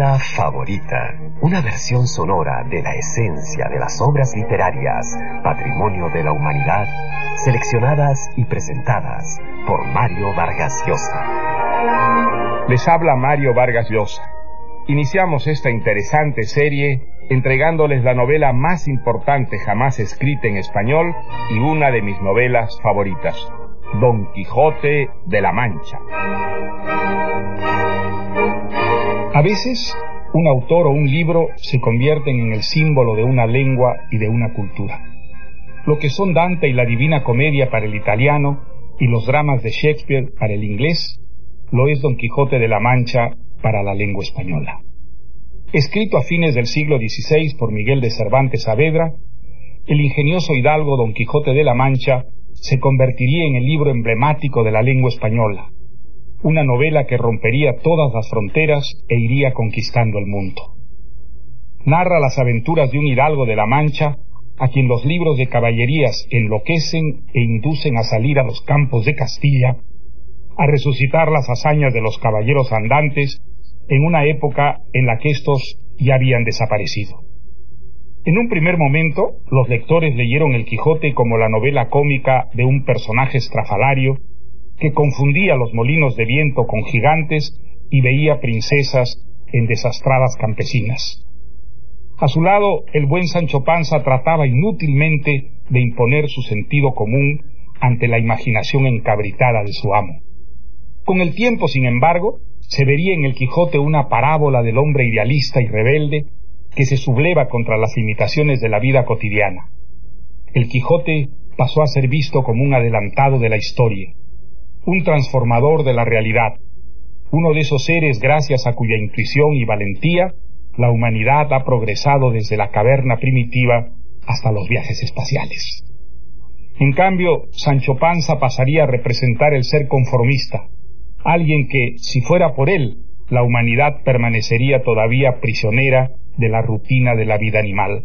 novela favorita, una versión sonora de la esencia de las obras literarias, patrimonio de la humanidad, seleccionadas y presentadas por Mario Vargas Llosa. Les habla Mario Vargas Llosa. Iniciamos esta interesante serie entregándoles la novela más importante jamás escrita en español y una de mis novelas favoritas, Don Quijote de la Mancha. A veces, un autor o un libro se convierten en el símbolo de una lengua y de una cultura. Lo que son Dante y la Divina Comedia para el italiano y los dramas de Shakespeare para el inglés, lo es Don Quijote de la Mancha para la lengua española. Escrito a fines del siglo XVI por Miguel de Cervantes Saavedra, el ingenioso hidalgo Don Quijote de la Mancha se convertiría en el libro emblemático de la lengua española, una novela que rompería todas las fronteras e iría conquistando el mundo. Narra las aventuras de un hidalgo de la Mancha a quien los libros de caballerías enloquecen e inducen a salir a los campos de Castilla, a resucitar las hazañas de los caballeros andantes en una época en la que estos ya habían desaparecido. En un primer momento, los lectores leyeron El Quijote como la novela cómica de un personaje estrafalario que confundía los molinos de viento con gigantes y veía princesas en desastradas campesinas. A su lado, el buen Sancho Panza trataba inútilmente de imponer su sentido común ante la imaginación encabritada de su amo. Con el tiempo, sin embargo, se vería en el Quijote una parábola del hombre idealista y rebelde que se subleva contra las limitaciones de la vida cotidiana. El Quijote pasó a ser visto como un adelantado de la historia, un transformador de la realidad, uno de esos seres gracias a cuya intuición y valentía la humanidad ha progresado desde la caverna primitiva hasta los viajes espaciales. En cambio, Sancho Panza pasaría a representar el ser conformista, alguien que, si fuera por él, la humanidad permanecería todavía prisionera de la rutina de la vida animal.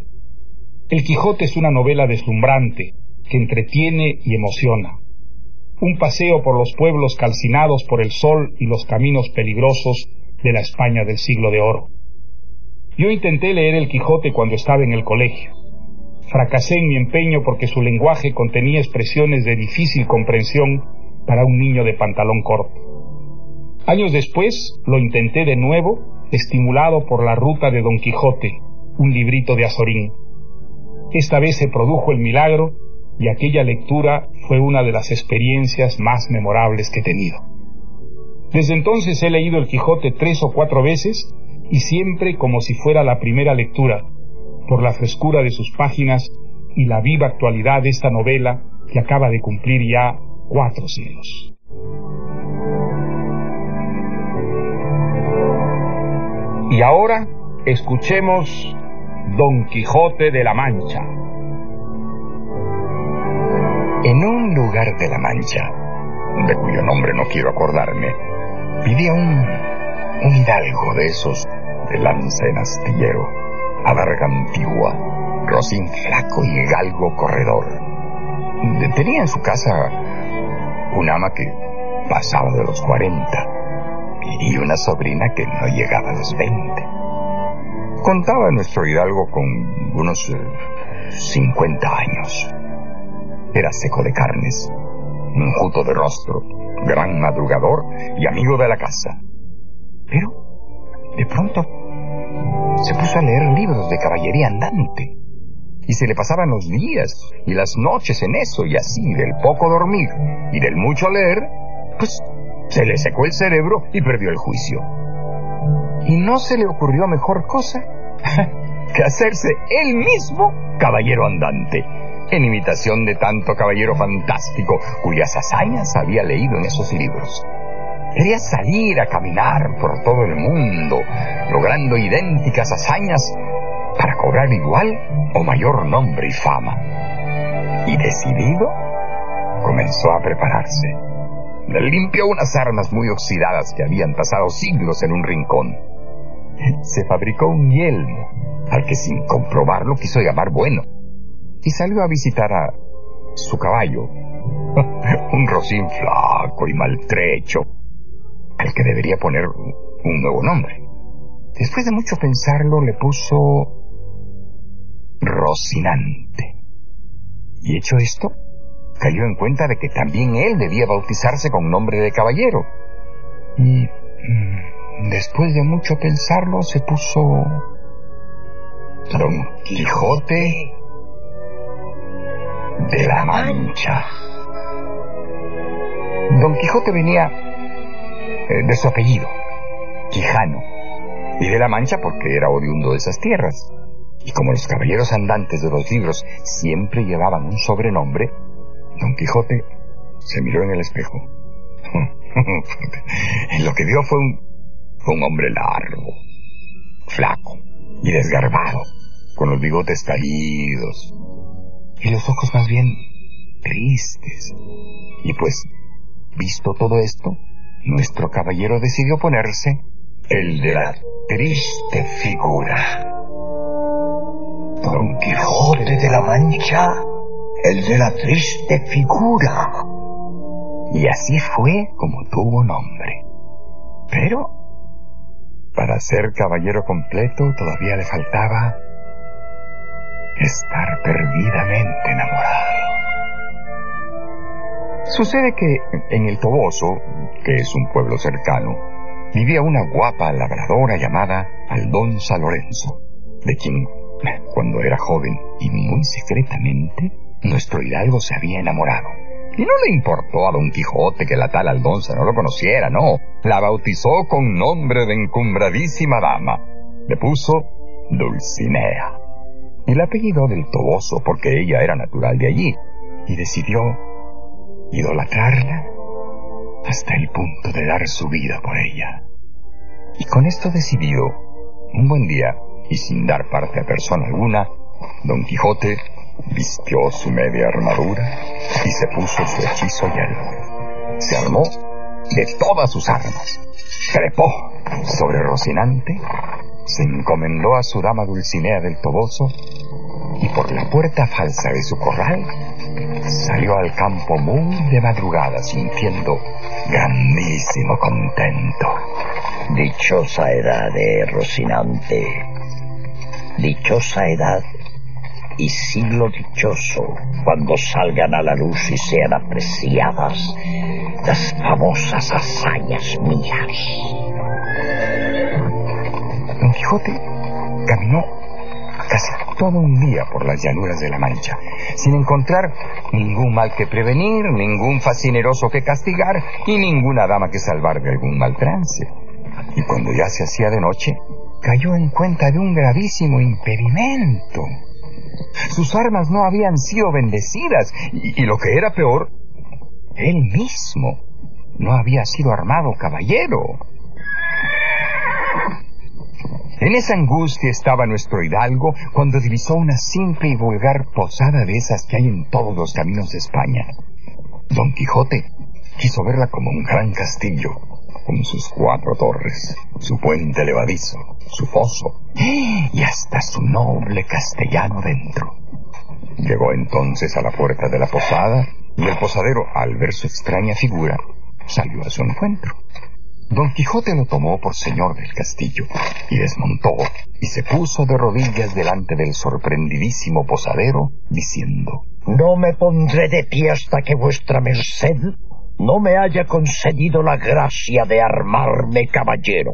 El Quijote es una novela deslumbrante, que entretiene y emociona. Un paseo por los pueblos calcinados por el sol y los caminos peligrosos de la España del siglo de oro. Yo intenté leer el Quijote cuando estaba en el colegio. Fracasé en mi empeño porque su lenguaje contenía expresiones de difícil comprensión para un niño de pantalón corto. Años después lo intenté de nuevo, estimulado por La Ruta de Don Quijote, un librito de Azorín. Esta vez se produjo el milagro y aquella lectura fue una de las experiencias más memorables que he tenido. Desde entonces he leído el Quijote tres o cuatro veces y siempre como si fuera la primera lectura, por la frescura de sus páginas y la viva actualidad de esta novela que acaba de cumplir ya cuatro siglos. Y ahora escuchemos Don Quijote de la Mancha. En un lugar de la Mancha, de cuyo nombre no quiero acordarme, vivía un, un hidalgo de esos de lanza en astillero, alarga antigua, rocín flaco y galgo corredor. Tenía en su casa un ama que pasaba de los cuarenta y una sobrina que no llegaba a los 20. Contaba nuestro hidalgo con unos 50 eh, años. Era seco de carnes, enjuto de rostro, gran madrugador y amigo de la casa. Pero, de pronto, se puso a leer libros de caballería andante. Y se le pasaban los días y las noches en eso y así, del poco dormir y del mucho leer, pues se le secó el cerebro y perdió el juicio. Y no se le ocurrió mejor cosa que hacerse él mismo caballero andante, en imitación de tanto caballero fantástico cuyas hazañas había leído en esos libros. Quería salir a caminar por todo el mundo, logrando idénticas hazañas para cobrar igual o mayor nombre y fama. Y decidido, comenzó a prepararse limpió unas armas muy oxidadas que habían pasado siglos en un rincón. Se fabricó un yelmo, al que sin comprobarlo quiso llamar bueno, y salió a visitar a su caballo, un rocín flaco y maltrecho, al que debería poner un nuevo nombre. Después de mucho pensarlo, le puso Rocinante. Y hecho esto, cayó en cuenta de que también él debía bautizarse con nombre de caballero. Y mm, después de mucho pensarlo, se puso Don Quijote de la Mancha. Don Quijote venía eh, de su apellido, Quijano, y de la Mancha porque era oriundo de esas tierras. Y como los caballeros andantes de los libros siempre llevaban un sobrenombre, Don Quijote se miró en el espejo. Lo que vio fue un, un hombre largo, flaco y desgarbado, con los bigotes caídos y los ojos más bien tristes. Y pues, visto todo esto, nuestro caballero decidió ponerse el de la triste figura. Don Quijote de la Mancha, el de la triste figura. Y así fue como tuvo nombre. Pero, para ser caballero completo todavía le faltaba estar perdidamente enamorado. Sucede que en el Toboso, que es un pueblo cercano, vivía una guapa labradora llamada Aldonza Lorenzo, de quien, cuando era joven y muy secretamente, nuestro hidalgo se había enamorado. Y no le importó a Don Quijote que la tal Aldonza no lo conociera, no. La bautizó con nombre de encumbradísima dama. Le puso Dulcinea. La apellido del Toboso porque ella era natural de allí. Y decidió idolatrarla hasta el punto de dar su vida por ella. Y con esto decidido, un buen día, y sin dar parte a persona alguna, Don Quijote vistió su media armadura y se puso su hechizo hielo. Se armó de todas sus armas, trepó sobre Rocinante, se encomendó a su dama Dulcinea del Toboso y por la puerta falsa de su corral salió al campo muy de madrugada sintiendo grandísimo contento. Dichosa edad de Rocinante, dichosa edad y siglo dichoso cuando salgan a la luz y sean apreciadas las famosas hazañas mías. Quijote caminó casi todo un día por las llanuras de la Mancha, sin encontrar ningún mal que prevenir, ningún fascineroso que castigar y ninguna dama que salvar de algún mal trance. Y cuando ya se hacía de noche, cayó en cuenta de un gravísimo impedimento. Sus armas no habían sido bendecidas y, y lo que era peor, él mismo no había sido armado caballero. En esa angustia estaba nuestro hidalgo cuando divisó una simple y vulgar posada de esas que hay en todos los caminos de España. Don Quijote quiso verla como un gran castillo, con sus cuatro torres, su puente levadizo, su foso y hasta su noble castellano dentro. Llegó entonces a la puerta de la posada y el posadero, al ver su extraña figura, salió a su encuentro. Don Quijote lo tomó por señor del castillo y desmontó y se puso de rodillas delante del sorprendidísimo posadero, diciendo No me pondré de pie hasta que vuestra merced no me haya concedido la gracia de armarme caballero.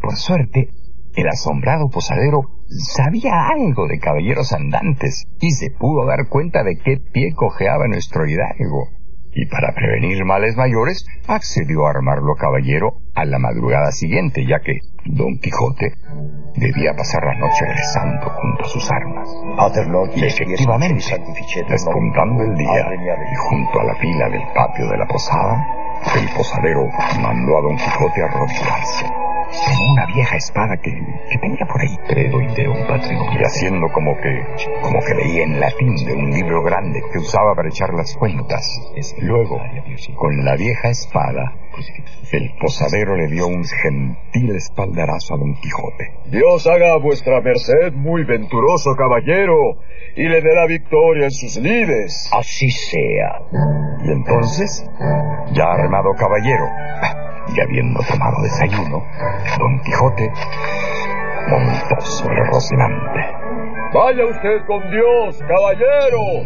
Por suerte, el asombrado posadero sabía algo de caballeros andantes y se pudo dar cuenta de qué pie cojeaba nuestro hidalgo y para prevenir males mayores accedió a armarlo caballero a la madrugada siguiente, ya que Don Quijote debía pasar la noche rezando junto a sus armas. Y efectivamente, despuntando el día y junto a la fila del patio de la posada, el posadero mandó a Don Quijote a arrodillarse con una vieja espada que, que tenía por ahí, credo un patrimonio, y haciendo como que, como que leía en latín de un libro grande que usaba para echar las cuentas. Luego, con la vieja espada, El posadero le dio un gentil espaldarazo a don Quijote. Dios haga a vuestra merced muy venturoso caballero y le dé la victoria en sus lides. Así sea. Y entonces, ya armado caballero, y habiendo tomado desayuno, don Quijote montó sobre Rocinante. Vaya usted con Dios, caballero.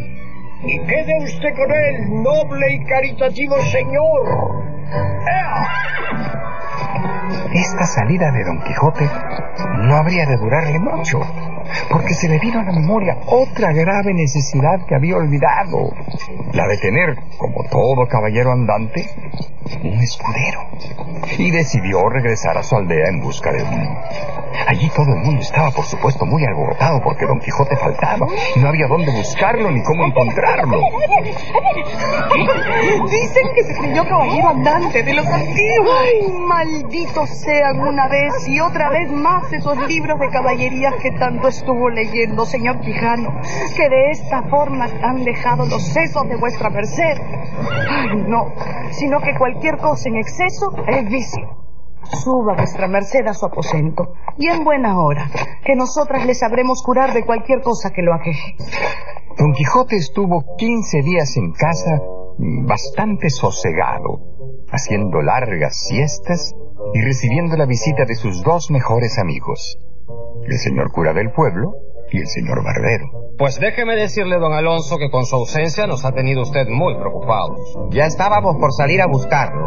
Y quede usted con él, noble y caritativo señor. Esta salida de Don Quijote no habría de durarle mucho, porque se le vino a la memoria otra grave necesidad que había olvidado, la de tener, como todo caballero andante, un escudero. Y decidió regresar a su aldea en busca de uno. Allí todo el mundo estaba, por supuesto, muy alborotado porque Don Quijote faltaba y no había dónde buscarlo ni cómo encontrarlo. Dicen que se creyó caballero andante de los antiguos. Ay, malditos sean una vez y otra vez más esos libros de caballerías que tanto estuvo leyendo, señor Quijano, que de esta forma han dejado los sesos de vuestra merced. Ay, no, sino que cualquier cosa en exceso es vicio. Suba vuestra merced a su aposento, y en buena hora, que nosotras le sabremos curar de cualquier cosa que lo aqueje. Don Quijote estuvo quince días en casa bastante sosegado, haciendo largas siestas y recibiendo la visita de sus dos mejores amigos, el señor cura del pueblo y el señor barbero. Pues déjeme decirle, don Alonso, que con su ausencia nos ha tenido usted muy preocupados. Ya estábamos por salir a buscarlo.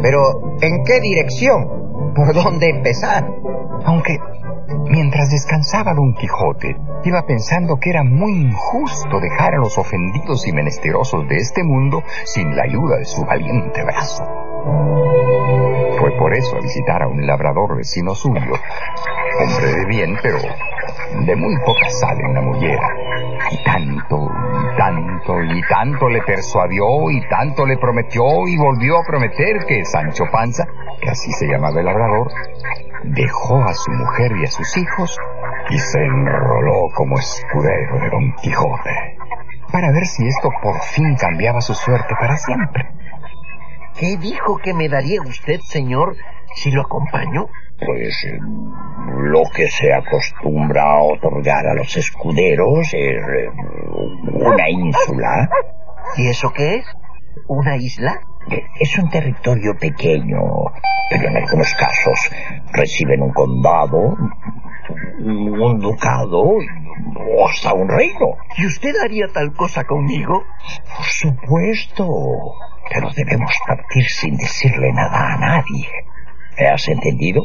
Pero, ¿en qué dirección? ¿Por dónde empezar? Aunque, mientras descansaba Don Quijote, iba pensando que era muy injusto dejar a los ofendidos y menesterosos de este mundo sin la ayuda de su valiente brazo. Fue por eso a visitar a un labrador vecino suyo, hombre de bien, pero de muy poca sal en la mollera. Y tanto, y tanto, y tanto le persuadió, y tanto le prometió, y volvió a prometer que Sancho Panza, que así se llamaba el labrador, dejó a su mujer y a sus hijos y se enroló como escudero de Don Quijote, para ver si esto por fin cambiaba su suerte para siempre. ¿Qué dijo que me daría usted, señor, si lo acompaño? Pues eh, lo que se acostumbra a otorgar a los escuderos es eh, una ínsula. ¿Y eso qué es? ¿Una isla? Eh, Es un territorio pequeño, pero en algunos casos reciben un condado, un ducado o hasta un reino. ¿Y usted haría tal cosa conmigo? Por supuesto, pero debemos partir sin decirle nada a nadie. ¿Me has entendido?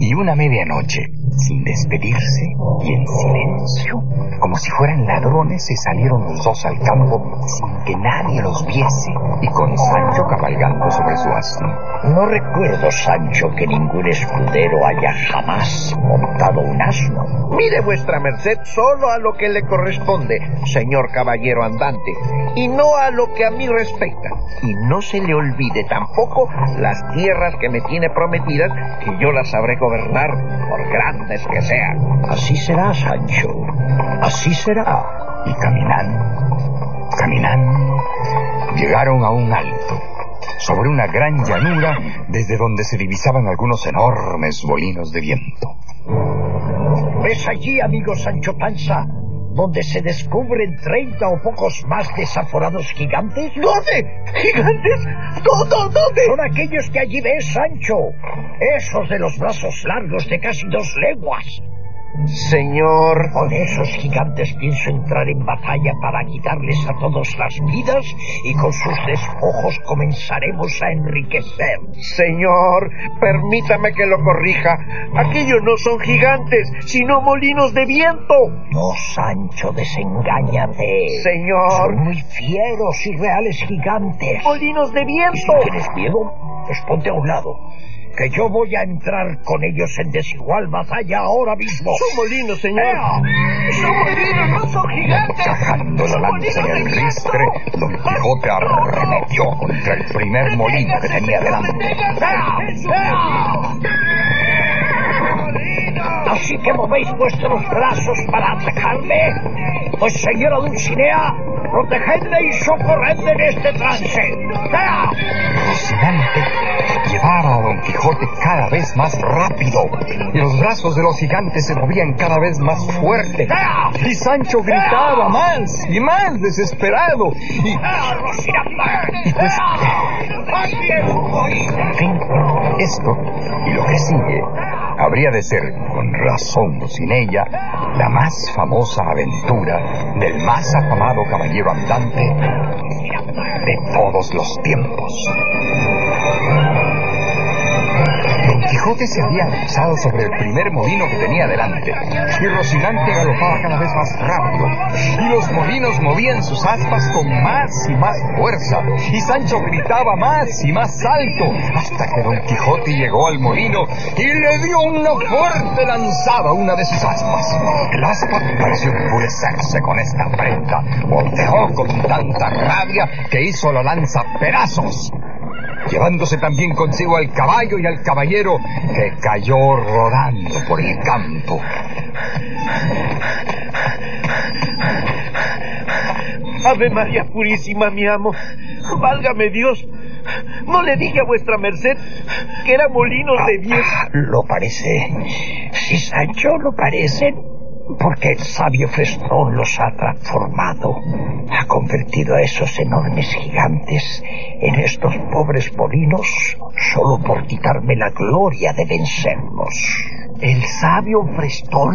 Y una medianoche, sin despedirse y en silencio, como si fueran ladrones, se salieron los dos al campo sin que nadie los viese y con Sancho cabalgando sobre su asno. No recuerdo, Sancho, que ningún escudero haya jamás montado un asno. Mire vuestra merced solo a lo que le corresponde, señor caballero andante, y no a lo que a mí respecta. Y no se le olvide tampoco las tierras que me tiene prometidas, que yo las sabré gobernar, por grandes que sean. Así será, Sancho. Así será. Y caminando, caminando, llegaron a un alto, sobre una gran llanura desde donde se divisaban algunos enormes molinos de viento. ¿Ves allí, amigo Sancho Panza, donde se descubren treinta o pocos más desaforados gigantes? ¿Dónde? ¿Gigantes? ¿Dónde? ¿Dónde? Son aquellos que allí ves, Sancho. Esos de los brazos largos de casi dos leguas. Señor, Con esos gigantes pienso entrar en batalla para quitarles a todos las vidas y con sus despojos comenzaremos a enriquecer. señor, permítame que lo corrija. Aquellos no son gigantes, sino molinos de viento. No, Sancho, desengáñate. Señor. Son muy fieros y reales gigantes. Molinos de Y si viento. tienes miedo, pues ponte a un lado. Que yo voy a entrar con ellos en desigual batalla ahora mismo. Son molinos, señor. ¡Ea! Son molinos, no son gigantes. Sacando la lanza en el ristre, Don Quijote arremetió contra el primer molino que tenía delante. Así que movéis vuestros brazos para atacarme. Pues señora Dulcinea, protegedme y socorredme en este trance. ¡Sea! Rocinante llevaba a Don Quijote cada vez más rápido y los brazos de los gigantes se movían cada vez más fuerte. Y Sancho gritaba más y más desesperado. Y, y pues, en fin, esto y lo que sigue habría de ser, con razón o sin ella, la más famosa aventura del más afamado caballero andante de todos los tiempos. Don Quijote se había alzado sobre el primer molino que tenía delante, y Rocinante galopaba cada vez más rápido, y los molinos movían sus aspas con más y más fuerza, y Sancho gritaba más y más alto, hasta que Don Quijote llegó al molino y le dio una fuerte lanzada a una de sus aspas. El aspa pareció enfurecerse con esta afrenta, volteó con tanta rabia que hizo la lanza pedazos llevándose también consigo al caballo y al caballero que cayó rodando por el campo. Ave María Purísima, mi amo. Válgame Dios. No le dije a vuestra merced que era molinos de viento. Ah, Lo parece. Sí, Sancho, lo parece. Porque el sabio Frestón los ha transformado. Ha convertido a esos enormes gigantes en estos pobres molinos solo por quitarme la gloria de vencerlos. ¿El sabio Frestón?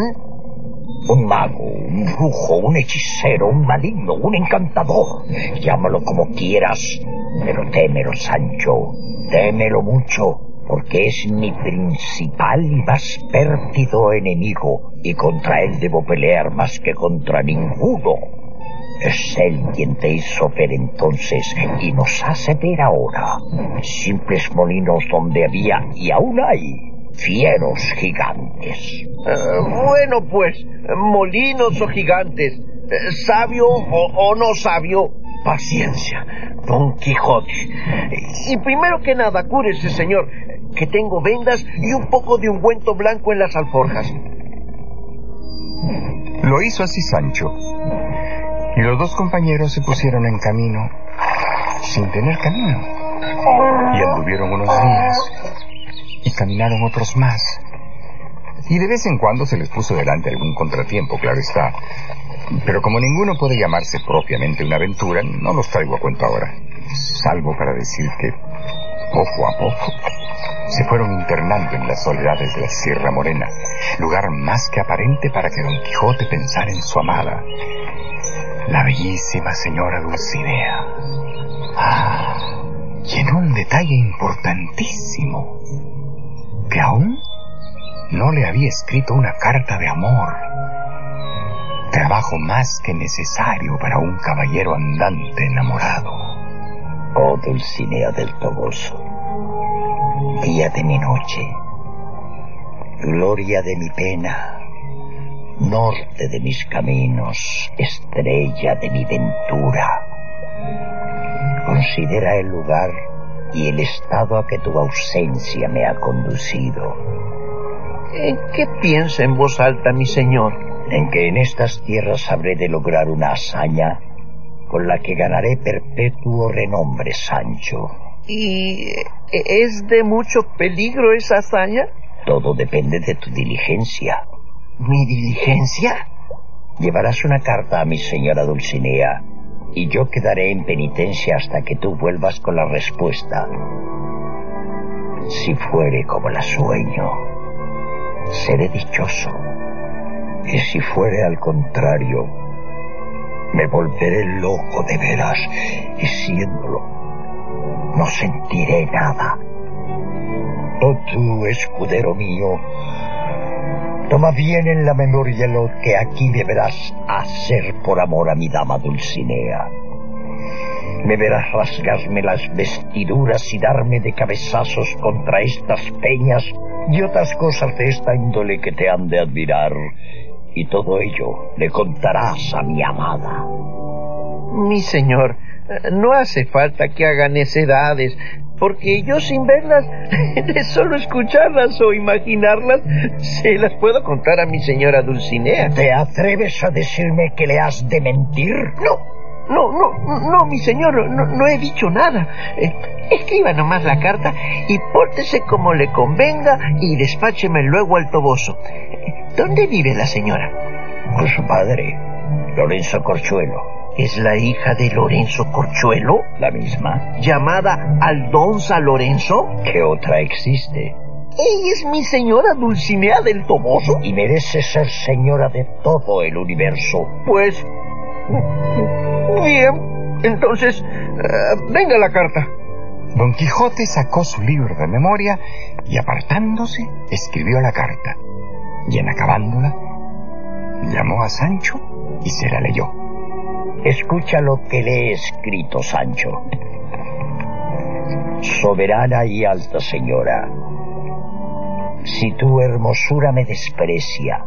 Un mago, un brujo, un hechicero, un maligno, un encantador. Llámalo como quieras, pero témelo, Sancho. Témelo mucho, porque es mi principal y más pérfido enemigo, y contra él debo pelear más que contra ninguno. Es él quien te hizo ver entonces y nos hace ver ahora. Simples molinos donde había y aún hay fieros gigantes. Eh, bueno, pues, molinos o gigantes, sabio o, o no sabio, paciencia, Don Quijote. Y primero que nada, cúrese, señor, que tengo vendas y un poco de ungüento blanco en las alforjas. Lo hizo así Sancho. Y los dos compañeros se pusieron en camino sin tener camino. Y anduvieron unos días y caminaron otros más. Y de vez en cuando se les puso delante algún contratiempo, claro está. Pero como ninguno puede llamarse propiamente una aventura, no los traigo a cuenta ahora. Salvo para decir que, poco a poco, se fueron internando en las soledades de la Sierra Morena, lugar más que aparente para que Don Quijote pensara en su amada, la bellísima señora Dulcinea. Ah, y en un detalle importantísimo, que aún no le había escrito una carta de amor, trabajo más que necesario para un caballero andante enamorado. Oh Dulcinea del Toboso, día de mi noche, gloria de mi pena, norte de mis caminos, estrella de mi ventura. Considera el lugar y el estado a que tu ausencia me ha conducido. ¿En qué piensa en voz alta, mi señor? En que en estas tierras habré de lograr una hazaña con la que ganaré perpetuo renombre, Sancho. ¿Y es de mucho peligro esa hazaña? Todo depende de tu diligencia. ¿Mi diligencia? Llevarás una carta a mi señora Dulcinea y yo quedaré en penitencia hasta que tú vuelvas con la respuesta. Si fuere como la sueño, seré dichoso. Y si fuere al contrario, me volveré loco de veras y siéndolo, no sentiré nada. Oh tú, escudero mío, toma bien en la memoria lo que aquí deberás hacer por amor a mi dama Dulcinea. Me verás rasgarme las vestiduras y darme de cabezazos contra estas peñas y otras cosas de esta índole que te han de admirar. Y todo ello le contarás a mi amada. Mi señor, no hace falta que haga necedades, porque yo sin verlas, de solo escucharlas o imaginarlas, se las puedo contar a mi señora Dulcinea. ¿Te atreves a decirme que le has de mentir? No, no, no, no, mi señor, no, no he dicho nada. Eh, escriba nomás la carta y pórtese como le convenga y despácheme luego al toboso. ¿Dónde vive la señora? Con su padre, Lorenzo Corchuelo. ¿Es la hija de Lorenzo Corchuelo? La misma. ¿Llamada Aldonza Lorenzo? ¿Qué otra existe? Ella es mi señora Dulcinea del Toboso. Y merece ser señora de todo el universo. Pues... Bien. Entonces, eh, venga la carta. Don Quijote sacó su libro de memoria y apartándose escribió la carta. Y en acabándola, llamó a Sancho y se la leyó. Escucha lo que le he escrito, Sancho. Soberana y alta señora, si tu hermosura me desprecia,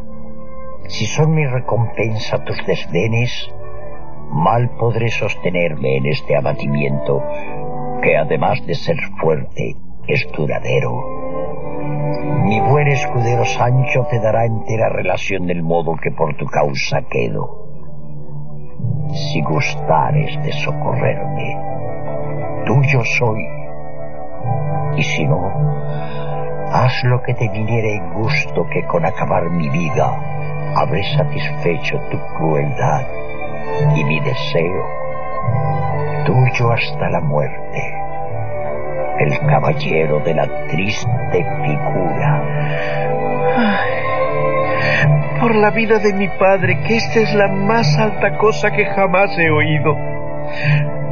si son mi recompensa tus desdenes, mal podré sostenerme en este abatimiento, que además de ser fuerte, es duradero. Mi buen escudero Sancho te dará entera relación del modo que por tu causa quedo. Si gustares de socorrerme, tuyo soy. Y si no, haz lo que te viniera en gusto que con acabar mi vida habré satisfecho tu crueldad y mi deseo, tuyo hasta la muerte, el caballero de la triste figura. Por la vida de mi padre, que esta es la más alta cosa que jamás he oído.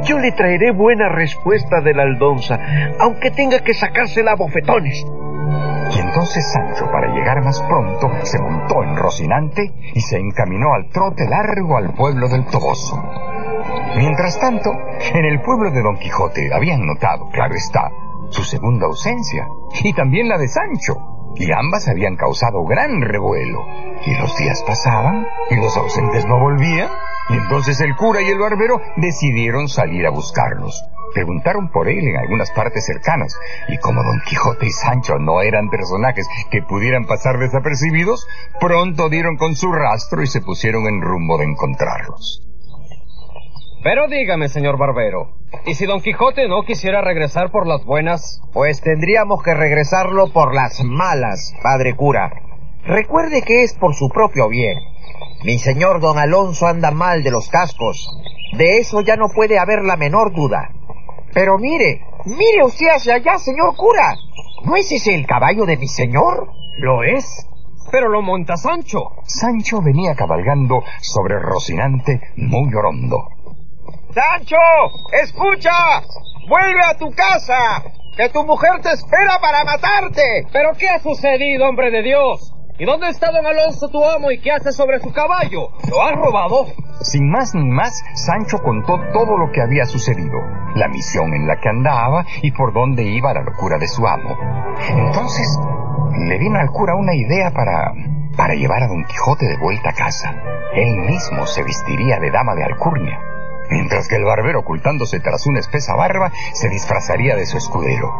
Yo le traeré buena respuesta de la aldonza, aunque tenga que sacársela a bofetones. Y entonces Sancho, para llegar más pronto, se montó en Rocinante y se encaminó al trote largo al pueblo del Toboso. Mientras tanto, en el pueblo de Don Quijote habían notado, claro está, su segunda ausencia y también la de Sancho, y ambas habían causado gran revuelo. Y los días pasaban y los ausentes no volvían, y entonces el cura y el barbero decidieron salir a buscarlos. Preguntaron por él en algunas partes cercanas, y como Don Quijote y Sancho no eran personajes que pudieran pasar desapercibidos, pronto dieron con su rastro y se pusieron en rumbo de encontrarlos. Pero dígame, señor Barbero, ¿y si Don Quijote no quisiera regresar por las buenas? Pues tendríamos que regresarlo por las malas, padre cura. Recuerde que es por su propio bien. Mi señor don Alonso anda mal de los cascos. De eso ya no puede haber la menor duda. Pero mire, mire usted hacia allá, señor cura. ¿No es ese el caballo de mi señor? Lo es. Pero lo monta Sancho. Sancho venía cabalgando sobre Rocinante muy orondo. ¡Sancho! ¡Escucha! ¡Vuelve a tu casa! ¡Que tu mujer te espera para matarte! ¿Pero qué ha sucedido, hombre de Dios? ¿Y dónde está don Alonso, tu amo, y qué hace sobre su caballo? ¿Lo has robado? Sin más ni más, Sancho contó todo lo que había sucedido, la misión en la que andaba y por dónde iba la locura de su amo. Entonces, le vino al cura una idea para... para llevar a don Quijote de vuelta a casa. Él mismo se vestiría de dama de alcurnia, mientras que el barbero, ocultándose tras una espesa barba, se disfrazaría de su escudero.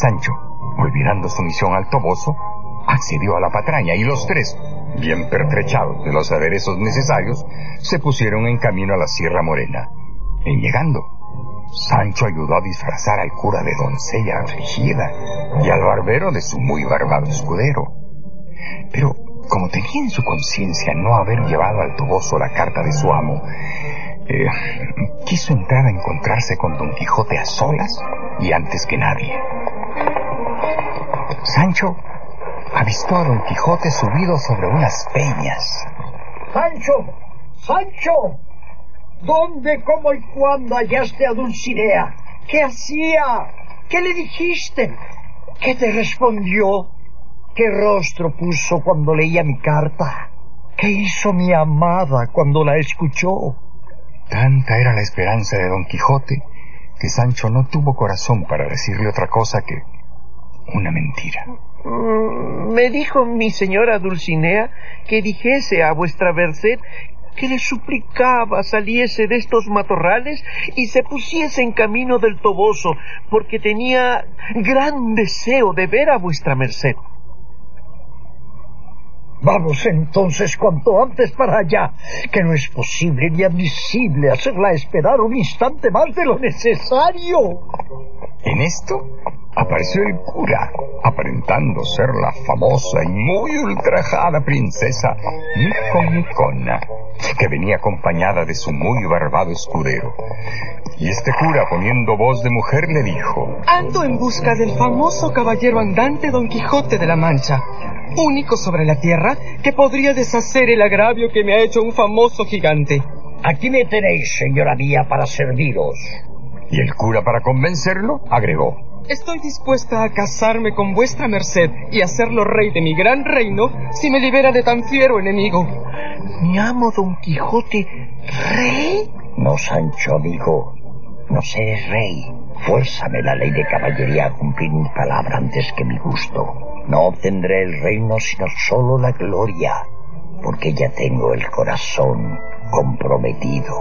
Sancho, olvidando su misión al toboso, accedió a la patraña y los tres, bien pertrechados de los aderezos necesarios, se pusieron en camino a la Sierra Morena. En llegando, Sancho ayudó a disfrazar al cura de doncella afligida y al barbero de su muy barbado escudero. Pero, como tenía en su conciencia no haber llevado al toboso la carta de su amo, eh, quiso entrar a encontrarse con Don Quijote a solas y antes que nadie. Sancho avistó a Don Quijote subido sobre unas peñas. Sancho, Sancho, ¿dónde, cómo y cuándo hallaste a Dulcinea? ¿Qué hacía? ¿Qué le dijiste? ¿Qué te respondió? ¿Qué rostro puso cuando leía mi carta? ¿Qué hizo mi amada cuando la escuchó? Tanta era la esperanza de Don Quijote que Sancho no tuvo corazón para decirle otra cosa que una mentira. Mm, me dijo mi señora Dulcinea que dijese a vuestra merced que le suplicaba saliese de estos matorrales y se pusiese en camino del Toboso, porque tenía gran deseo de ver a vuestra merced. Vamos entonces cuanto antes para allá, que no es posible ni admisible hacerla esperar un instante más de lo necesario. En esto apareció el cura, aparentando ser la famosa y muy ultrajada princesa Micomicona, que venía acompañada de su muy barbado escudero. Y este cura, poniendo voz de mujer, le dijo... Ando en busca del famoso caballero andante Don Quijote de la Mancha, único sobre la tierra que podría deshacer el agravio que me ha hecho un famoso gigante. Aquí me tenéis, señora mía, para serviros. Y el cura, para convencerlo, agregó... Estoy dispuesta a casarme con vuestra merced y hacerlo rey de mi gran reino si me libera de tan fiero enemigo. Mi amo Don Quijote, rey. No, Sancho, amigo. No seré rey. Fuérzame la ley de caballería a cumplir mi palabra antes que mi gusto. No obtendré el reino sino solo la gloria, porque ya tengo el corazón comprometido.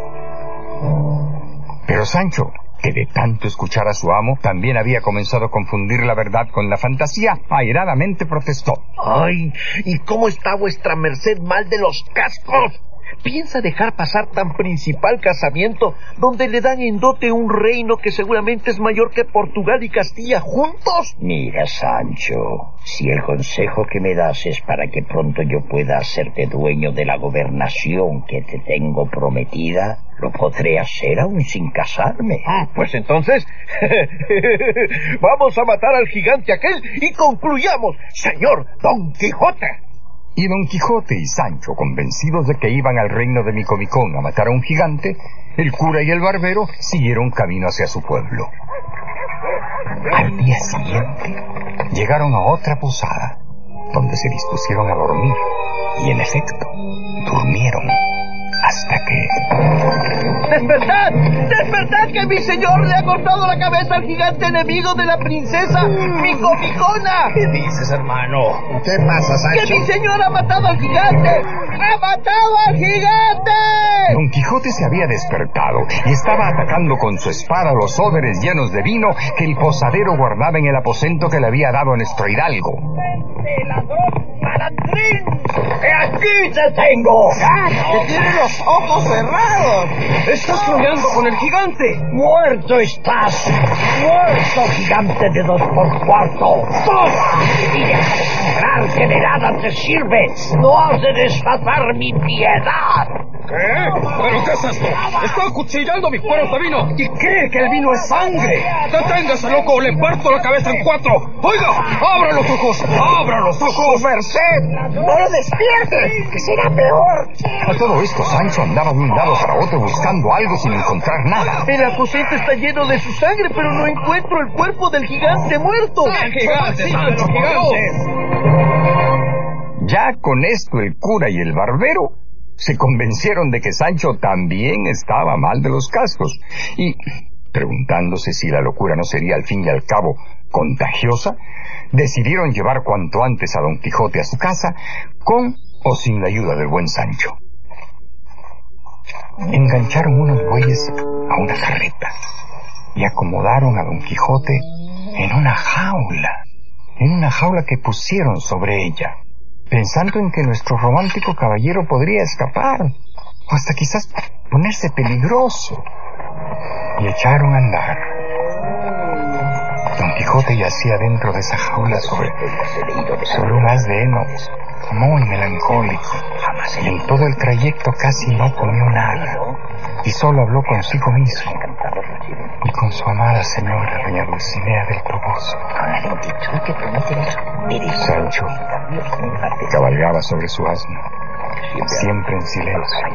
Pero Sancho, que de tanto escuchar a su amo también había comenzado a confundir la verdad con la fantasía, airadamente protestó. ¡Ay! ¿Y cómo está vuestra merced mal de los cascos? ¿Piensa dejar pasar tan principal casamiento donde le dan en dote un reino que seguramente es mayor que Portugal y Castilla juntos? Mira, Sancho, si el consejo que me das es para que pronto yo pueda hacerte dueño de la gobernación que te tengo prometida, lo podré hacer aún sin casarme. Ah, pues entonces, vamos a matar al gigante aquel y concluyamos, señor Don Quijote. Y Don Quijote y Sancho, convencidos de que iban al reino de Micomicón a matar a un gigante, el cura y el barbero siguieron camino hacia su pueblo. Al día siguiente, llegaron a otra posada, donde se dispusieron a dormir, y en efecto, durmieron hasta que... ¡Despertad! ¡Despertad que mi señor le ha cortado la cabeza al gigante enemigo de la princesa Micomicona! ¿Qué dices, hermano? ¿Qué pasa, Sancho? ¡Que mi señor ha matado al gigante! ¡Ha matado al gigante! Don Quijote se había despertado y estaba atacando con su espada los óderes llenos de vino que el posadero guardaba en el aposento que le había dado a nuestro hidalgo. ¡Que aquí te tengo! ¡Que tiene los ojos cerrados! ¡Estás soñando con el gigante! ¡Muerto estás! ¡Muerto, gigante de dos por cuarto! ¡Toma! ¡Y deja de sangrar que de nada te sirve! ¡No has de desfazar mi piedad! ¿Qué? ¿Pero qué es esto? ¡Está acuchillando mi cuero de vino! ¿Y cree que el vino es sangre? ¡Deténgase, loco! o ¡Le parto la cabeza en cuatro! ¡Oiga! ¡Abra los ojos! ¡Abra los ojos! merced! ¡No lo despierte! ¡Que será peor! A todo esto, Sancho andaba de un lado para otro buscando algo sin encontrar nada. El aposento está lleno de su sangre, pero no encuentro el cuerpo del gigante muerto. ¡El gigante! ¡Gigantes! Ya con esto el cura y el barbero se convencieron de que Sancho también estaba mal de los cascos y, preguntándose si la locura no sería al fin y al cabo contagiosa, decidieron llevar cuanto antes a don Quijote a su casa con o sin la ayuda del buen Sancho. Engancharon unos bueyes a una carreta y acomodaron a don Quijote en una jaula, en una jaula que pusieron sobre ella pensando en que nuestro romántico caballero podría escapar, o hasta quizás ponerse peligroso. Y echaron a andar. Don Quijote yacía dentro de esa jaula sobre, sobre de heno muy melancólico, y en todo el trayecto casi no comió nada, y solo habló consigo mismo. y con su amada señora, doña Dulcinea del Toboso. Sancho cabalgaba sobre su asno, siempre en silencio,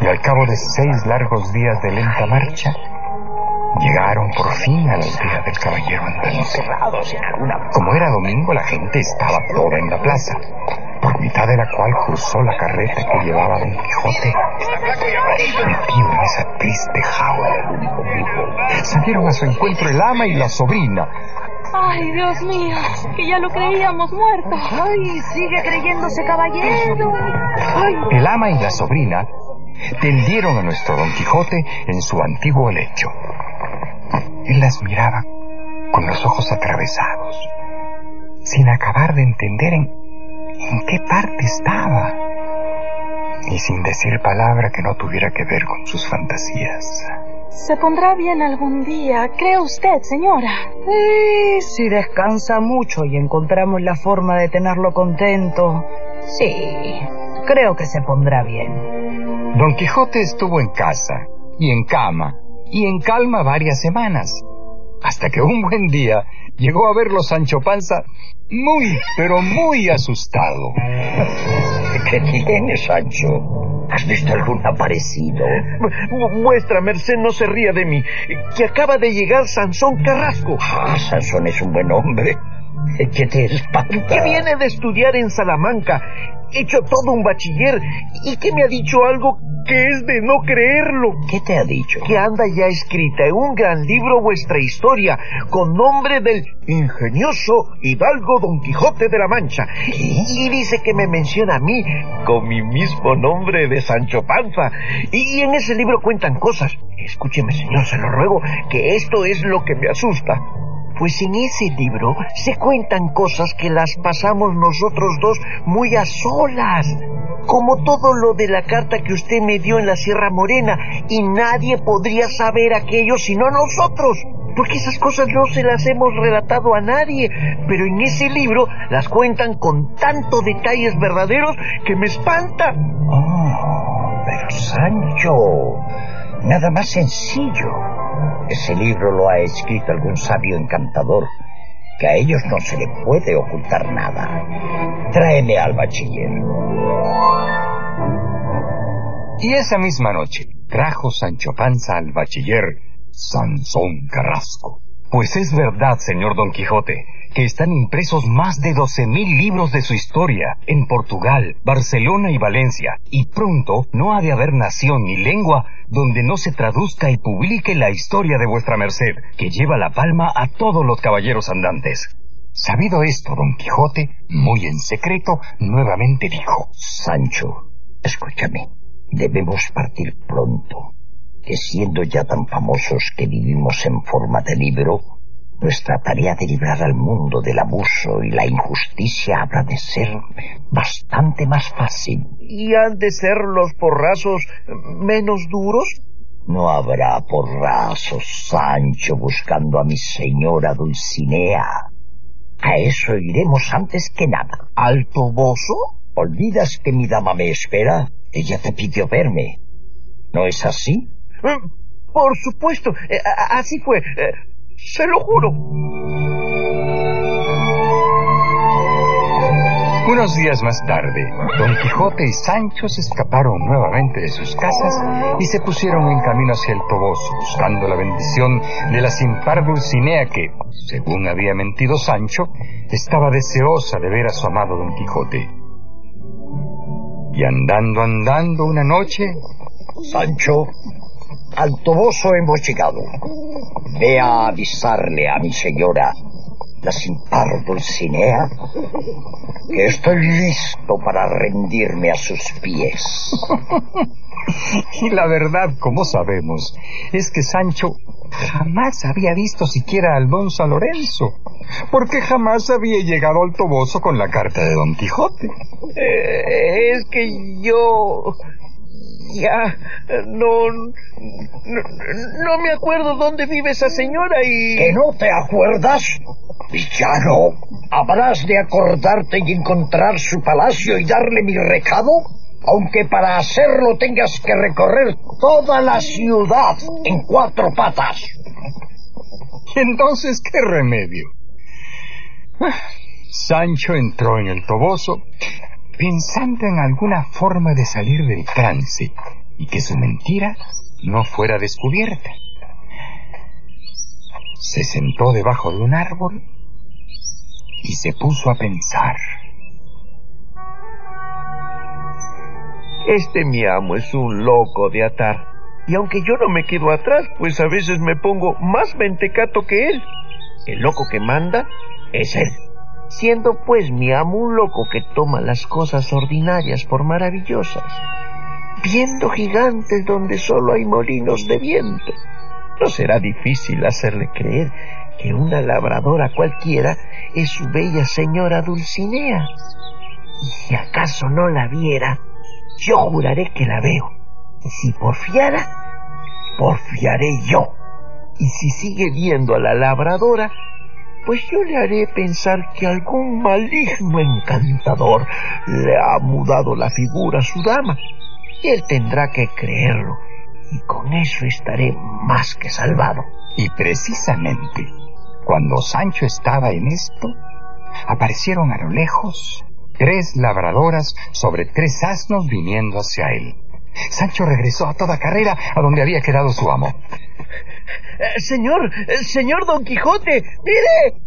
y al cabo de seis largos días de lenta marcha, Llegaron por fin a la aldea del caballero andante. Como era domingo, la gente estaba toda en la plaza, por mitad de la cual cruzó la carreta que llevaba a Don Quijote, metido en esa triste jaula. Salieron a su encuentro el ama y la sobrina. Ay, Dios mío, que ya lo creíamos muerto. Ay, sigue creyéndose caballero. Ay. El ama y la sobrina tendieron a nuestro Don Quijote en su antiguo lecho. Él las miraba con los ojos atravesados, sin acabar de entender en ¿En qué parte estaba? Y sin decir palabra que no tuviera que ver con sus fantasías. Se pondrá bien algún día, ¿cree usted, señora? Sí, si descansa mucho y encontramos la forma de tenerlo contento. Sí, creo que se pondrá bien. Don Quijote estuvo en casa, y en cama, y en calma varias semanas, hasta que un buen día llegó a verlo Sancho Panza muy, pero muy asustado. ¿Qué tienes, Sancho? ¿Has visto algún aparecido? Vuestra merced no se ría de mí, que acaba de llegar Sansón Carrasco. Ah, Sansón es un buen hombre. ¿Qué te espanta? Que viene de estudiar en Salamanca, hecho todo un bachiller, y que me ha dicho algo que es de no creerlo. ¿Qué te ha dicho? Que anda ya escrita en un gran libro vuestra historia, con nombre del ingenioso hidalgo Don Quijote de la Mancha. Y dice que me menciona a mí con mi mismo nombre de Sancho Panza. Y en ese libro cuentan cosas. Escúcheme, señor, se lo ruego, que esto es lo que me asusta. Pues en ese libro se cuentan cosas que las pasamos nosotros dos muy a solas, como todo lo de la carta que usted me dio en la Sierra Morena, y nadie podría saber aquello sino nosotros, porque esas cosas no se las hemos relatado a nadie, pero en ese libro las cuentan con tanto detalles verdaderos que me espanta. Oh, pero Sancho, nada más sencillo. Ese libro lo ha escrito algún sabio encantador, que a ellos no se le puede ocultar nada. Tráeme al bachiller. Y esa misma noche trajo Sancho Panza al bachiller Sansón Carrasco. Pues es verdad, señor Don Quijote, que están impresos más de doce mil libros de su historia en Portugal, Barcelona y Valencia, y pronto no ha de haber nación ni lengua donde no se traduzca y publique la historia de vuestra merced, que lleva la palma a todos los caballeros andantes. Sabido esto, don Quijote, muy en secreto, nuevamente dijo, Sancho, escúchame, debemos partir pronto, que siendo ya tan famosos que vivimos en forma de libro, nuestra tarea de librar al mundo del abuso y la injusticia habrá de ser bastante más fácil. ¿Y han de ser los porrazos menos duros? No habrá porrazos, Sancho, buscando a mi señora Dulcinea. A eso iremos antes que nada. ¿Al Toboso? ¿Olvidas que mi dama me espera? Ella te pidió verme. ¿No es así? Por supuesto, eh, así fue. Se lo juro. Unos días más tarde, Don Quijote y Sancho se escaparon nuevamente de sus casas y se pusieron en camino hacia el Toboso, buscando la bendición de la sin par Dulcinea que, según había mentido Sancho, estaba deseosa de ver a su amado Don Quijote. Y andando, andando una noche... Sancho, al Toboso hemos llegado. Ve a avisarle a mi señora, la sin par Dulcinea, que estoy listo para rendirme a sus pies. y la verdad, como sabemos, es que Sancho jamás había visto siquiera al don San Lorenzo, porque jamás había llegado al Toboso con la carta de don Quijote. Eh, es que yo ya no, no, no me acuerdo dónde vive esa señora y... ¿Que no te acuerdas? Villano, ¿habrás de acordarte y encontrar su palacio y darle mi recado? Aunque para hacerlo tengas que recorrer toda la ciudad en cuatro patas. ¿Y entonces qué remedio? Sancho entró en el toboso pensando en alguna forma de salir del trance y que su mentira no fuera descubierta. Se sentó debajo de un árbol y se puso a pensar. Este mi amo es un loco de atar. Y aunque yo no me quedo atrás, pues a veces me pongo más mentecato que él. El loco que manda es él. Siendo pues mi amo un loco que toma las cosas ordinarias por maravillosas, viendo gigantes donde solo hay molinos de viento, no será difícil hacerle creer que una labradora cualquiera es su bella señora Dulcinea. Y si acaso no la viera, yo juraré que la veo. Y si porfiara, porfiaré yo. Y si sigue viendo a la labradora, pues yo le haré pensar que algún maligno encantador le ha mudado la figura a su dama. Y él tendrá que creerlo. Y con eso estaré más que salvado. Y precisamente, cuando Sancho estaba en esto, aparecieron a lo lejos tres labradoras sobre tres asnos viniendo hacia él. Sancho regresó a toda carrera a donde había quedado su amo. Eh, señor, eh, señor Don Quijote, mire,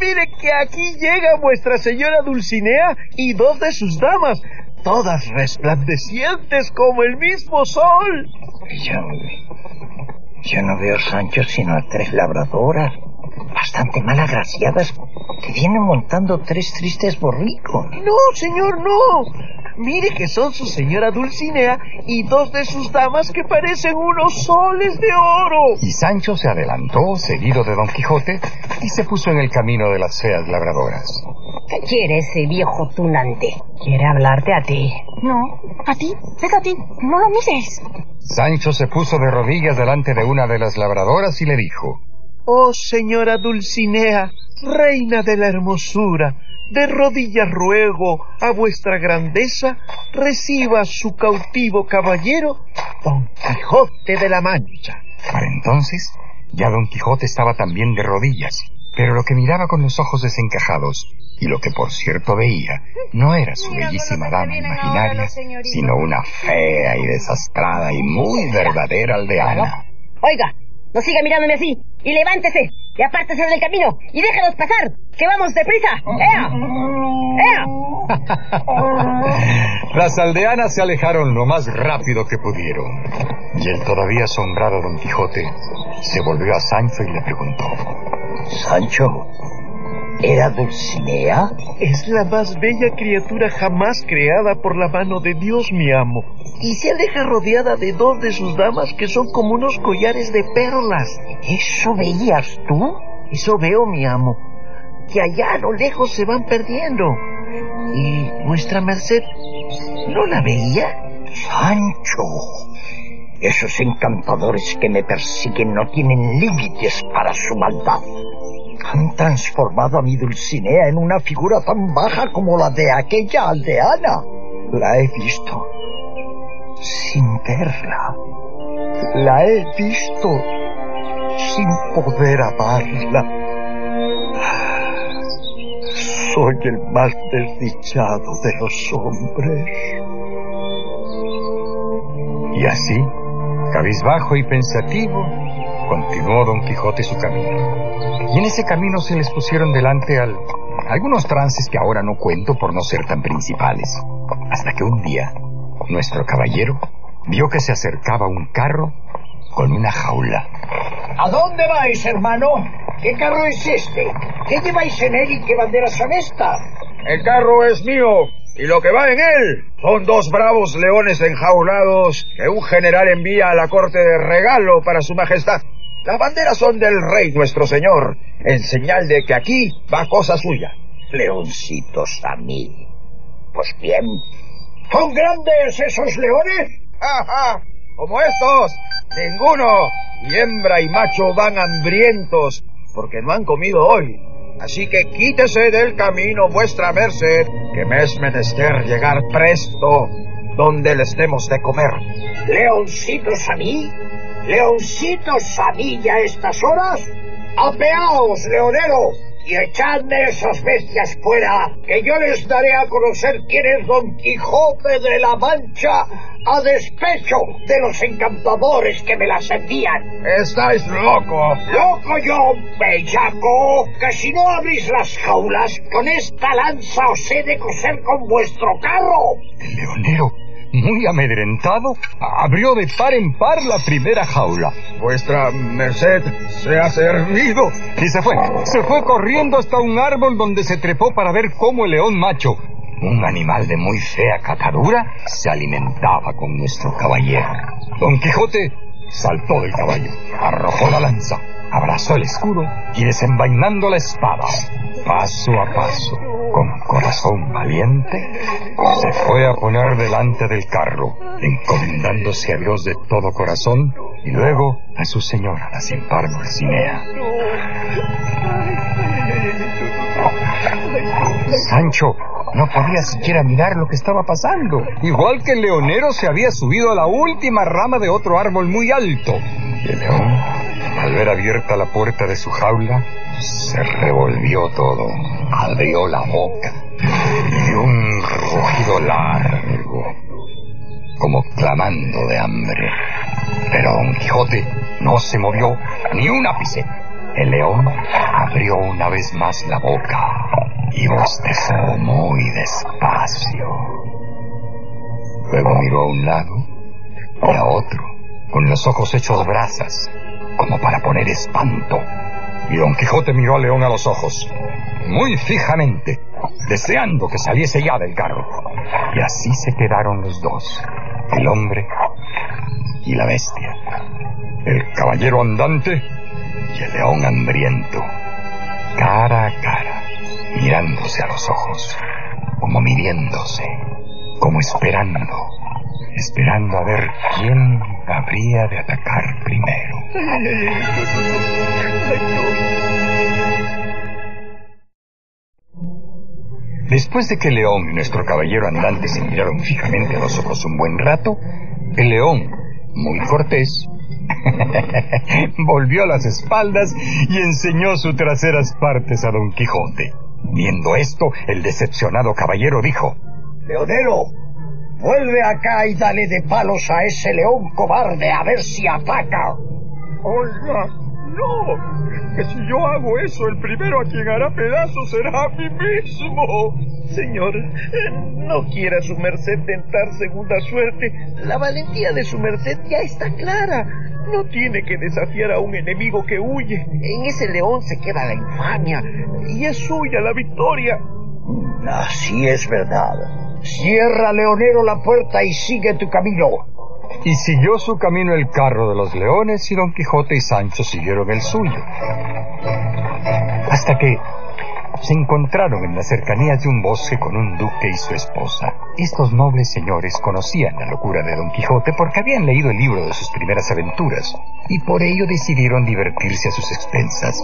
mire que aquí llega vuestra señora Dulcinea y dos de sus damas, todas resplandecientes como el mismo sol. Yo, yo no veo, Sancho, sino a tres labradoras, bastante mal agraciadas, que vienen montando tres tristes borricos. No, señor, no. Mire que son su señora Dulcinea y dos de sus damas que parecen unos soles de oro. Y Sancho se adelantó, seguido de Don Quijote, y se puso en el camino de las feas labradoras. ¿Qué quiere ese viejo tunante? Quiere hablarte a ti. No, a ti, venga a ti, no lo mires. Sancho se puso de rodillas delante de una de las labradoras y le dijo, Oh señora Dulcinea, reina de la hermosura, de rodillas ruego a vuestra grandeza reciba su cautivo caballero, Don Quijote de la Mancha. Para entonces, ya Don Quijote estaba también de rodillas, pero lo que miraba con los ojos desencajados, y lo que por cierto veía, no era su bellísima dama imaginaria, sino una fea y desastrada y muy verdadera aldeana. Oiga, no siga mirándome así, y levántese, y apártese del camino, y déjanos pasar, que vamos deprisa. ¡Ea! ¡Ea! Las aldeanas se alejaron lo más rápido que pudieron. Y el todavía asombrado Don Quijote se volvió a Sancho y le preguntó. Sancho, ¿era Dulcinea? Es la más bella criatura jamás creada por la mano de Dios, mi amo. Y se aleja rodeada de dos de sus damas que son como unos collares de perlas. ¿Eso veías tú? Eso veo, mi amo, que allá a lo lejos se van perdiendo. ¿Y vuestra merced no la veía? Sancho, esos encantadores que me persiguen no tienen límites para su maldad. Han transformado a mi Dulcinea en una figura tan baja como la de aquella aldeana. La he visto sin verla. La he visto sin poder amarla. Soy el más desdichado de los hombres. Y así, cabizbajo y pensativo, continuó Don Quijote su camino. Y en ese camino se les pusieron delante al, algunos trances que ahora no cuento por no ser tan principales. Hasta que un día, nuestro caballero vio que se acercaba un carro con una jaula. ¿A dónde vais, hermano? ¿Qué carro es este? ¿Qué lleváis en él y qué banderas son estas? El carro es mío y lo que va en él son dos bravos leones enjaulados que un general envía a la corte de regalo para su majestad. Las banderas son del rey nuestro señor, en señal de que aquí va cosa suya. Leoncitos a mí. Pues bien, ¿son grandes esos leones? ¡Ja, ja! Como estos, ninguno. Y hembra y macho van hambrientos porque no han comido hoy. Así que quítese del camino vuestra merced, que me es menester llegar presto donde les demos de comer. ¿Leoncitos a mí? ¿Leoncitos a mí ya a estas horas? ¡Apeaos, leonero! Y echadme esas bestias fuera, que yo les daré a conocer quién es Don Quijote de la Mancha, a despecho de los encantadores que me las envían. ¡Estáis loco! ¡Loco yo, bellaco! Que si no abrís las jaulas, con esta lanza os he de coser con vuestro carro. El leonero, muy amedrentado, abrió de par en par la primera jaula. Vuestra merced se ha servido. Y se fue. Se fue corriendo hasta un árbol donde se trepó para ver cómo el león macho, un animal de muy fea catadura, se alimentaba con nuestro caballero. Don Quijote saltó del caballo, arrojó la lanza, abrazó el escudo y desenvainando la espada, paso a paso, con corazón valiente, se fue a poner delante del carro, encomendándose a Dios de todo corazón y luego a su señora, la sin par Dulcinea. Sancho no podía siquiera mirar lo que estaba pasando. Igual que el leonero se había subido a la última rama de otro árbol muy alto. Y el león, al ver abierta la puerta de su jaula, se revolvió todo, abrió la boca y un rugido largo, como clamando de hambre. Pero Don Quijote no se movió ni un ápice. El león abrió una vez más la boca y bostezó muy despacio. Luego miró a un lado y a otro, con los ojos hechos brasas, como para poner espanto. Y Don Quijote miró al león a los ojos, muy fijamente, deseando que saliese ya del carro. Y así se quedaron los dos, el hombre y la bestia, el caballero andante y el león hambriento, cara a cara, mirándose a los ojos, como midiéndose, como esperando, esperando a ver quién habría de atacar primero. Después de que león y nuestro caballero andante se miraron fijamente a los ojos un buen rato, el león, muy cortés, volvió las espaldas y enseñó sus traseras partes a Don Quijote. Viendo esto, el decepcionado caballero dijo, Leonero, vuelve acá y dale de palos a ese león cobarde a ver si ataca. Oiga, no, que si yo hago eso, el primero a quien hará pedazos será a mí mismo. Señor, no quiera su merced tentar segunda suerte. La valentía de su merced ya está clara. No tiene que desafiar a un enemigo que huye. En ese león se queda la infamia y es suya la victoria. Así es verdad. Cierra, leonero, la puerta y sigue tu camino. Y siguió su camino el carro de los leones y Don Quijote y Sancho siguieron el suyo. Hasta que se encontraron en las cercanías de un bosque con un duque y su esposa. Estos nobles señores conocían la locura de Don Quijote porque habían leído el libro de sus primeras aventuras y por ello decidieron divertirse a sus expensas.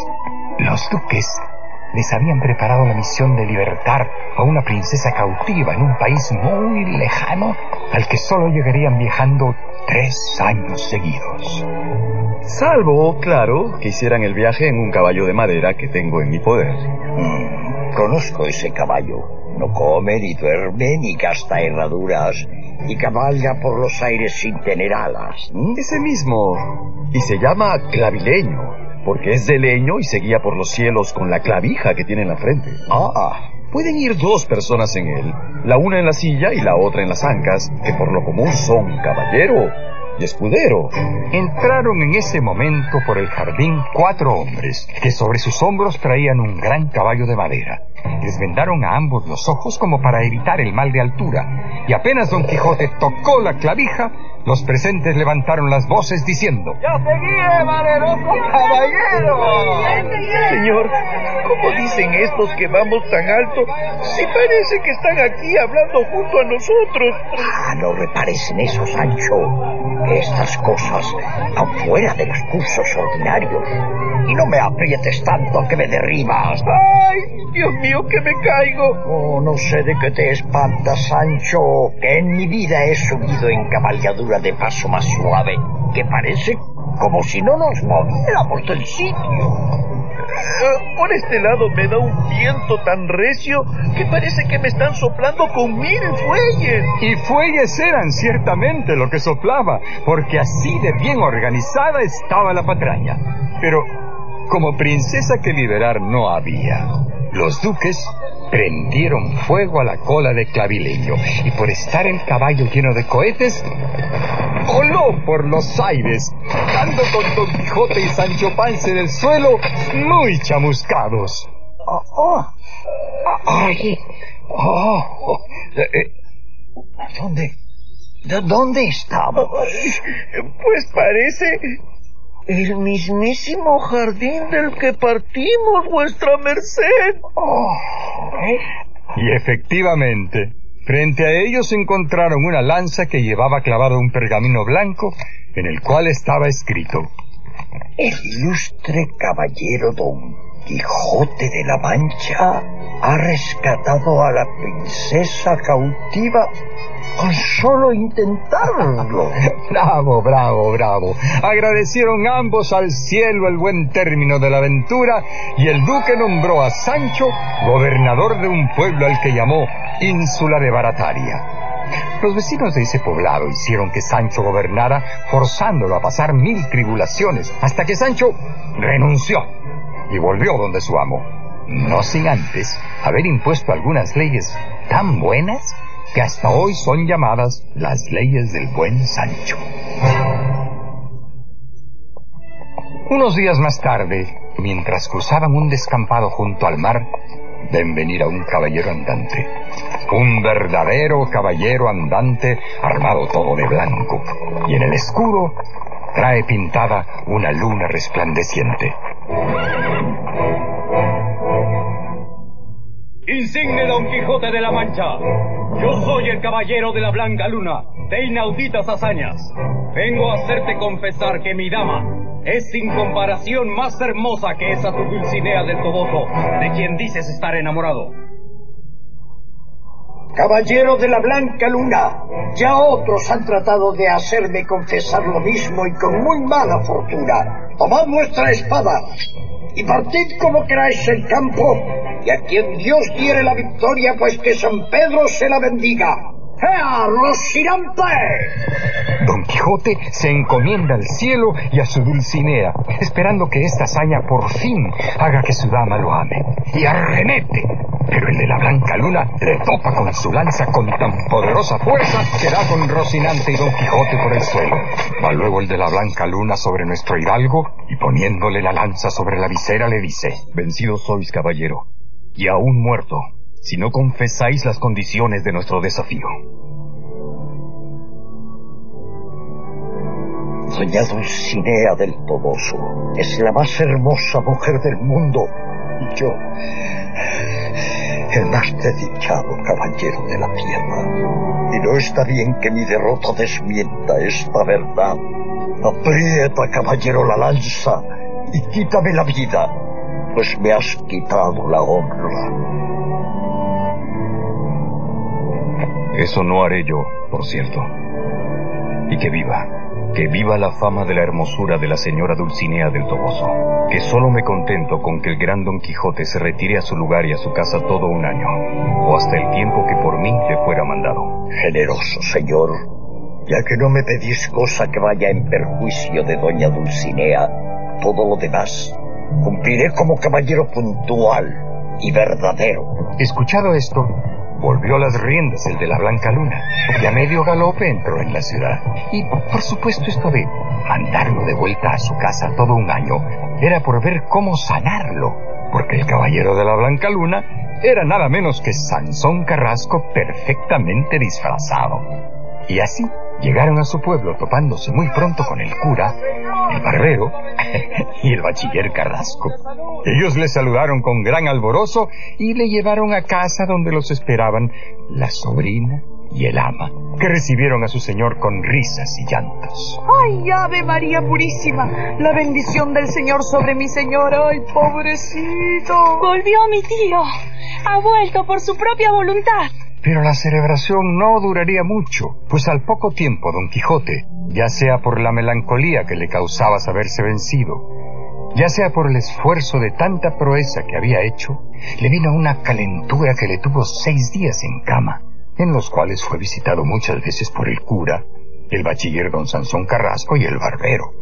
Los duques les habían preparado la misión de libertar a una princesa cautiva en un país muy lejano al que solo llegarían viajando tres años seguidos. Salvo, claro, que hicieran el viaje en un caballo de madera que tengo en mi poder. Mm, conozco ese caballo. No come, ni duerme, ni gasta herraduras, y cabalga por los aires sin tener alas. ¿Mm? Ese mismo. Y se llama clavileño, porque es de leño y se guía por los cielos con la clavija que tiene en la frente. Ah, Pueden ir dos personas en él, la una en la silla y la otra en las ancas, que por lo común son caballero y escudero. Entraron en ese momento por el jardín cuatro hombres, que sobre sus hombros traían un gran caballo de madera. Les vendaron a ambos los ojos como para evitar el mal de altura, y apenas Don Quijote tocó la clavija, los presentes levantaron las voces diciendo, ¡Ya seguí, valeroso caballero! Señor, ¿cómo dicen estos que vamos tan alto si parece que están aquí hablando junto a nosotros? Ah, no me parecen eso, Sancho. Estas cosas afuera de los cursos ordinarios. Y no me aprietes tanto que me derribas. ¡Ay, Dios mío, que me caigo! Oh, no sé de qué te espantas, Sancho, que en mi vida he subido en cabalgadura de paso más suave, que parece como si no nos moviéramos del sitio. Eh, por este lado me da un viento tan recio que parece que me están soplando con mil fuelles. Y fuelles eran ciertamente lo que soplaba, porque así de bien organizada estaba la patraña. Pero como princesa que liberar no había. Los duques prendieron fuego a la cola de clavileño y por estar el caballo lleno de cohetes, voló por los aires, dando con Don Quijote y Sancho Panza en el suelo muy chamuscados. Oh, oh. Ay, oh, ¿Dónde? ¿De dónde estamos? Pues parece El mismísimo jardín del que partimos, vuestra merced. Oh. Y efectivamente, frente a ellos encontraron una lanza que llevaba clavado un pergamino blanco en el cual estaba escrito. El ilustre caballero don Quijote de la Mancha ha rescatado a la princesa cautiva solo intentarlo. bravo, bravo, bravo. Agradecieron ambos al cielo el buen término de la aventura y el duque nombró a Sancho gobernador de un pueblo al que llamó Ínsula de Barataria. Los vecinos de ese poblado hicieron que Sancho gobernara, forzándolo a pasar mil tribulaciones, hasta que Sancho renunció y volvió donde su amo, no sin antes haber impuesto algunas leyes tan buenas que hasta hoy son llamadas las leyes del buen Sancho. Unos días más tarde, mientras cruzaban un descampado junto al mar, ven venir a un caballero andante. Un verdadero caballero andante armado todo de blanco. Y en el escudo trae pintada una luna resplandeciente. Insigne Don Quijote de la Mancha, yo soy el caballero de la Blanca Luna, de inauditas hazañas. Vengo a hacerte confesar que mi dama es sin comparación más hermosa que esa tu Dulcinea del Toboso, de quien dices estar enamorado. Caballero de la Blanca Luna, ya otros han tratado de hacerme confesar lo mismo y con muy mala fortuna. Tomad vuestra espada y partid como queráis el campo, y a quien Dios diere la victoria, pues que San Pedro se la bendiga. ¡Ea, Rocinante! Don Quijote se encomienda al cielo y a su Dulcinea, esperando que esta hazaña por fin haga que su dama lo ame. Y arremete, pero el de la Blanca Luna le topa con su lanza con tan poderosa fuerza que da con Rocinante y Don Quijote por el suelo. Va luego el de la Blanca Luna sobre nuestro hidalgo y poniéndole la lanza sobre la visera le dice, Vencido sois, caballero, y aún muerto, si no confesáis las condiciones de nuestro desafío. Doña Dulcinea del Toboso es la más hermosa mujer del mundo y yo, el más desdichado caballero de la tierra. Y no está bien que mi derrota desmienta esta verdad. Aprieta, caballero, la lanza y quítame la vida, pues me has quitado la honra. Eso no haré yo, por cierto. Y que viva, que viva la fama de la hermosura de la señora Dulcinea del Toboso. Que solo me contento con que el gran Don Quijote se retire a su lugar y a su casa todo un año, o hasta el tiempo que por mí le fuera mandado. Generoso señor, ya que no me pedís cosa que vaya en perjuicio de doña Dulcinea, todo lo demás cumpliré como caballero puntual y verdadero. Escuchado esto, volvió las riendas el de la Blanca Luna y a medio galope entró en la ciudad. Y por supuesto esto de mandarlo de vuelta a su casa todo un año era por ver cómo sanarlo, porque el caballero de la Blanca Luna era nada menos que Sansón Carrasco perfectamente disfrazado. Y así llegaron a su pueblo topándose muy pronto con el cura, el barbero y el bachiller Carrasco. Ellos le saludaron con gran alborozo y le llevaron a casa donde los esperaban la sobrina y el ama, que recibieron a su señor con risas y llantos. ¡Ay, Ave María Purísima! La bendición del Señor sobre mi señor. ¡Ay, pobrecito! Volvió mi tío. Ha vuelto por su propia voluntad. Pero la celebración no duraría mucho, pues al poco tiempo don Quijote, ya sea por la melancolía que le causaba saberse vencido, ya sea por el esfuerzo de tanta proeza que había hecho, le vino una calentura que le tuvo seis días en cama, en los cuales fue visitado muchas veces por el cura, el bachiller don Sansón Carrasco y el barbero,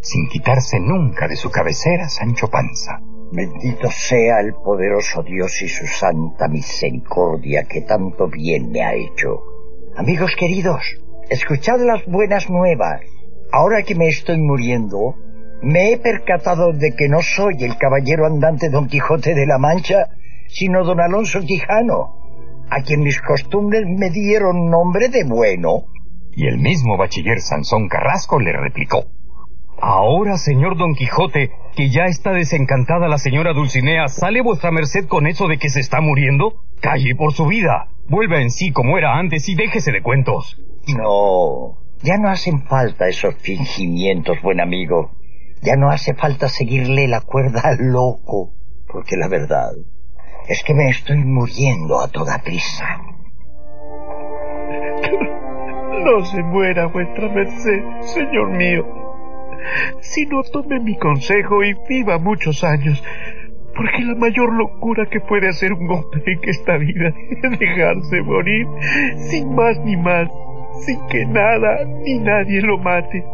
sin quitarse nunca de su cabecera Sancho Panza. Bendito sea el poderoso Dios y su santa misericordia que tanto bien me ha hecho. Amigos queridos, escuchad las buenas nuevas. Ahora que me estoy muriendo, me he percatado de que no soy el caballero andante Don Quijote de la Mancha, sino don Alonso Quijano, a quien mis costumbres me dieron nombre de bueno. Y el mismo bachiller Sansón Carrasco le replicó. Ahora, señor Don Quijote, que ya está desencantada la señora Dulcinea, ¿sale vuestra merced con eso de que se está muriendo? Calle por su vida. Vuelva en sí como era antes y déjese de cuentos. No, ya no hacen falta esos fingimientos, buen amigo. Ya no hace falta seguirle la cuerda al loco, porque la verdad es que me estoy muriendo a toda prisa. No se muera vuestra merced, señor mío si no tome mi consejo y viva muchos años, porque la mayor locura que puede hacer un hombre en esta vida es dejarse morir sin más ni más, sin que nada ni nadie lo mate.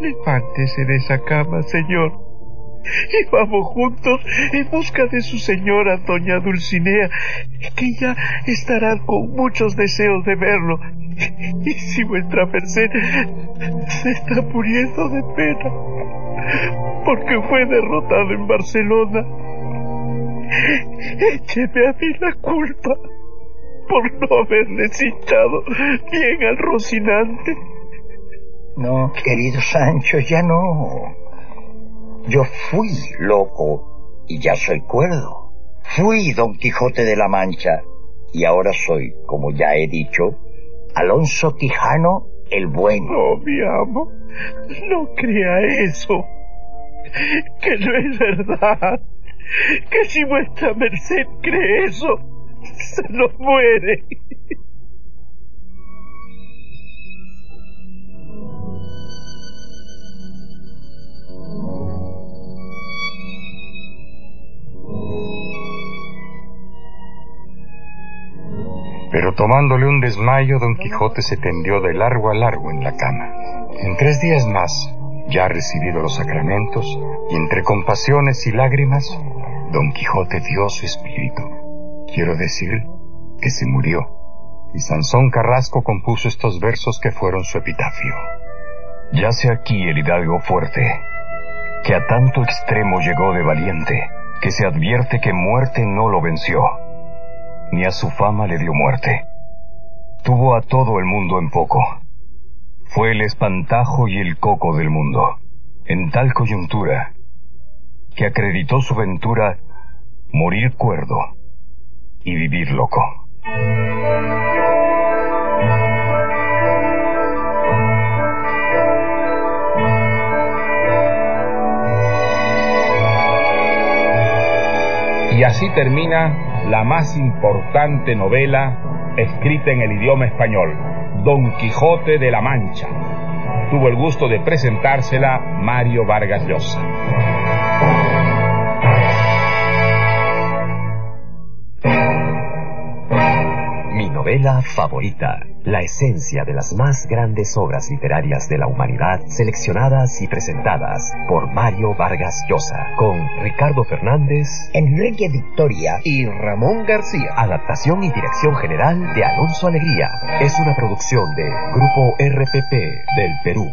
Levántese de esa cama, señor, y vamos juntos en busca de su señora, doña Dulcinea, que ya estará con muchos deseos de verlo y si vuestra merced se está muriendo de pena porque fue derrotado en Barcelona, écheme a mí la culpa por no haberle hinchado bien al Rocinante. No, querido Sancho, ya no. Yo fui loco y ya soy cuerdo. Fui Don Quijote de la Mancha y ahora soy, como ya he dicho, Alonso Quijano el Bueno. Oh, mi amo, no crea eso. Que no es verdad. Que si vuestra merced cree eso, se nos muere. Pero tomándole un desmayo, don Quijote se tendió de largo a largo en la cama. En tres días más, ya recibido los sacramentos, y entre compasiones y lágrimas, don Quijote dio su espíritu. Quiero decir que se murió. Y Sansón Carrasco compuso estos versos que fueron su epitafio. Yace aquí el hidalgo fuerte, que a tanto extremo llegó de valiente, que se advierte que muerte no lo venció ni a su fama le dio muerte. Tuvo a todo el mundo en poco. Fue el espantajo y el coco del mundo, en tal coyuntura, que acreditó su ventura morir cuerdo y vivir loco. Y así termina la más importante novela escrita en el idioma español, Don Quijote de la Mancha. Tuvo el gusto de presentársela Mario Vargas Llosa. Mi novela favorita la esencia de las más grandes obras literarias de la humanidad seleccionadas y presentadas por Mario Vargas Llosa, con Ricardo Fernández, Enrique Victoria y Ramón García. Adaptación y dirección general de Alonso Alegría. Es una producción de Grupo RPP del Perú.